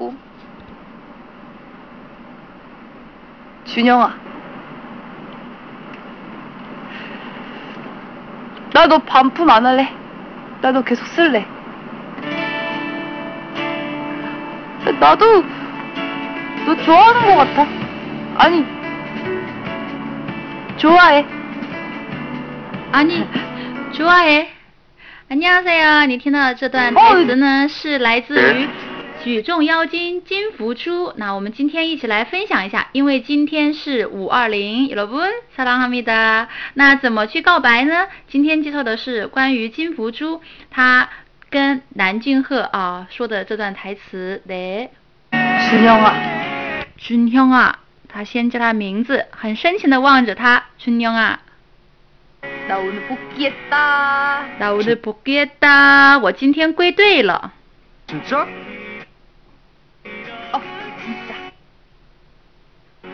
싶고. 준영아. 나 너 반품 안 할래. 나 너 계속 쓸래. 나도 너 좋아하는 것 같아. 아니, 좋아해. 아니, 좋아해. 안녕하세요，你听到的这段台词呢，是来自于《 举重妖精金福珠》。那我们今天一起来分享一下，因为今天是五二零，여러분사랑합니다那怎么去告白呢？今天介绍的是关于金福珠，她跟南俊赫啊说的这段台词。네 준영 아， 준형 아， 他先叫他名字，很深情的望着他，준형 아。 나오늘복귀했다나오늘복귀했다我今天归队了。 진짜?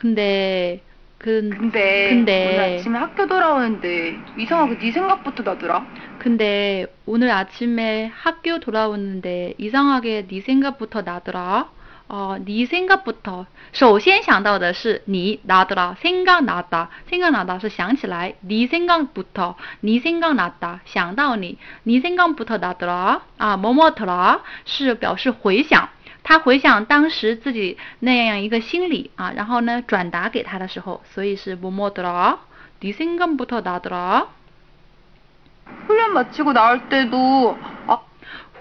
근데 근 근데, 근데 오늘 아침에 학교 돌아오는데 이상하게 네 생각부터 나더라. 근데 오늘 아침에 학교 돌아오는데 이상하게 네 생각부터 나더라. 어, 네 생각부터 首先想到的是你 나더라 생각나다 생각나다 是想起来 네 생각부터 네 생각나다 想到你 네 생각부터 나더라 啊 뭐뭐더라 是表示回想 他回想当时自己那样一个心理啊，然后呢转达给他的时候，所以是뭐뭐더라네생각부터나더라 훈련 마치고 나올 때도 아,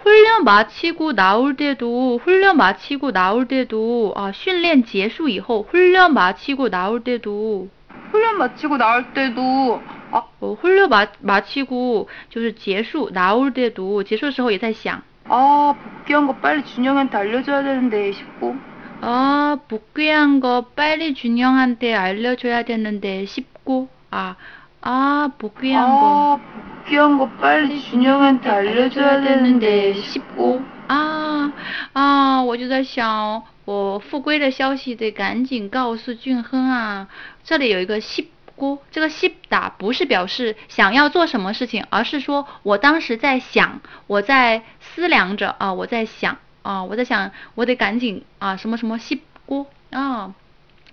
훈련 마치고 나올 때도 훈련 마치고 나올 때도 아, 训练结束以后 훈련 마치고 나올 때도 훈련 마치고 나올 때도 아, 어, 훈련 마, 마치고 就是结束 나올 때도 结束的时候也在想 아 복귀한 거 빨리 준영한테 알려줘야 되는데 싶고 아, 복귀한 거 빨리 준영한테 알려줘야 되는데 싶고 아, 아, 복귀한 거 아 복귀한 거 빨리 준영한테 알려줘야 되는데 싶고 啊啊！我就在想，我复归的消息得赶紧告诉俊亨啊。这里有一个西 锅，这个西打不是表示想要做什么事情，而是说我当时在想，我在思量着啊，我在想啊，我在想，我得赶紧啊，什么什么西锅啊，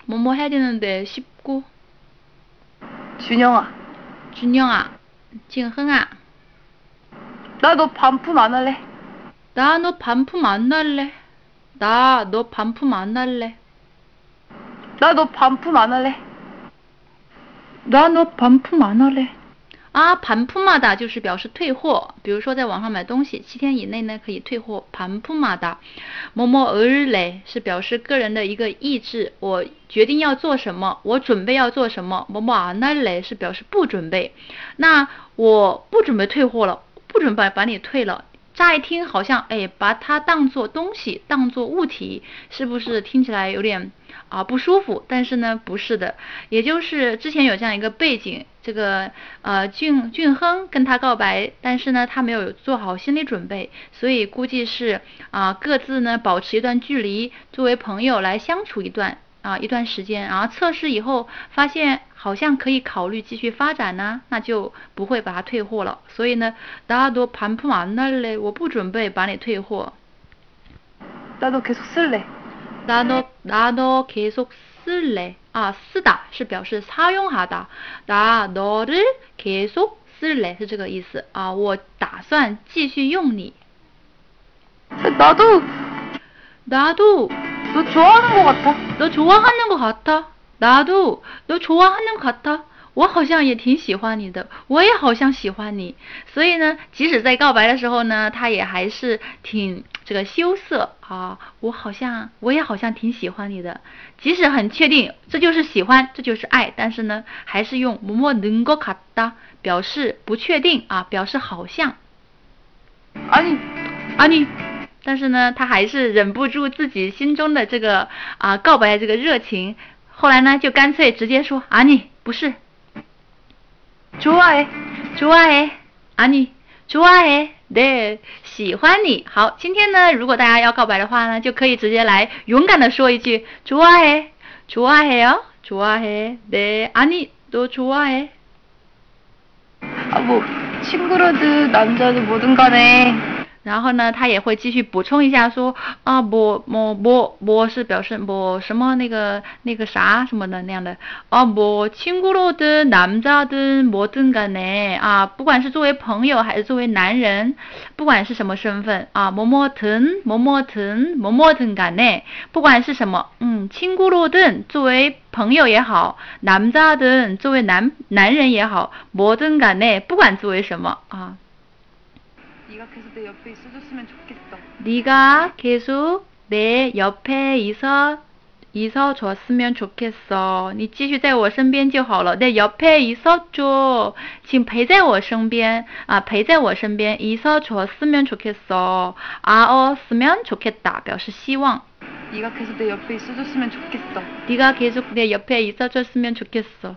뭐뭐해야되는데싶고 준영아 준영 아， 俊亨啊， 나 너 반품 안 할래? 나 너 반품 안 할래? 나 너 반품 안 할래? 나 너 반품 안 할래? 나 너 반품 안 할래? 啊，盘铺嘛的就是表示退货，比如说在网上买东西，七天以内呢可以退货。盘铺嘛的，某某而嘞是表示个人的一个意志，我决定要做什么，我准备要做什么。某某啊那嘞是表示不准备，那我不准备退货了，不准备把你退了。 乍一听好像哎，把它当做东西，当做物体，是不是听起来有点啊不舒服？但是呢，不是的，也就是之前有这样一个背景，这个呃俊俊亨跟他告白，但是呢他没有做好心理准备，所以估计是啊各自呢保持一段距离，作为朋友来相处一段啊一段时间，然后测试以后发现。好像可以考虑继续发展呢，那就不会把它退货了。所以呢，大多盘不完那嘞，我不准备把你退货。나도계속쓸래 나도나도계속쓸래啊，쓰다是表示사용하 다， 나너를계속쓸래是这个意思啊，我打算继续用你。 나도 나도 너 좋아하는 것 같아. 너 좋아하는 것 같아. 나도 너 좋아하는 것 같아. 我好像也挺喜欢你的，我也好像喜欢你。所以呢，即使在告白的时候呢，他也还是挺这个羞涩啊。我好像，我也好像挺喜欢你的。即使很确定这就是喜欢，这就是爱，但是呢，还是用뭐뭐는것같다表示不确定啊，表示好像。 아니, 아니 但是呢，他还是忍不住自己心中的这个啊告白的这个热情，后来呢，就干脆直接说啊你不是，좋아 해， 좋아 해， 啊你좋아 해， 对，喜欢你。好，今天呢，如果大家要告白的话呢，就可以直接来勇敢的说一句좋아 해， 좋아해 요， 좋아 해， 对，啊你都좋아 해。 啊뭐 친구로든 남자든 뭐든 간에 然后呢，他也会继续补充一下说啊，不，么不不是表示不什么那个那个啥什么的那样的。啊，不亲姑罗的男家的摩登干呢。啊，不管是作为朋友还是作为男人，不管是什么身份啊，么么腾么么腾么么腾干呢，不管是什么，嗯，亲姑罗的作为朋友也好，男家的作为男男人也好，摩登干呢，不管作为什么啊。 네가 계속 내 옆에 있어줬으면 좋겠어. 네가 계속 내 옆에 있어 있어 줬으면 좋겠어. 你继续在我身边就好了.내 옆에 있어줘. 请陪在我身边啊陪在我身边 있어 줬으면 좋겠어. 아었으면 좋겠다. 表示希望. 네가 계속 내 옆에 있어줬으면 좋겠어. 네가 계속 내 옆에 있어줬으면 좋겠어.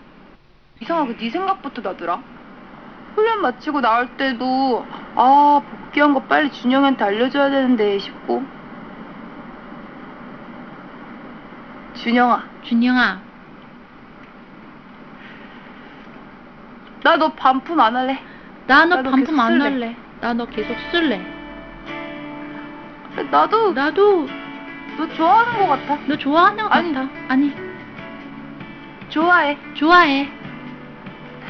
이상하게 네 생각부터 나더라. 훈련 마치고 나올 때도 아 복귀한 거 빨리 준영이한테 알려줘야 되는데 싶고. 준영아. 준영아. 나 너 반품 안 할래? 나 너 나도 반품 계속 안 쓸래. 할래. 나 너 계속 쓸래. 나도 나도 너 좋아하는 거 같아. 너 좋아하는 것 아니. 같아. 아니. 좋아해. 좋아해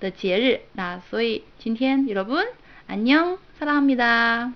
的节日，那所以今天여러분안녕사랑합니다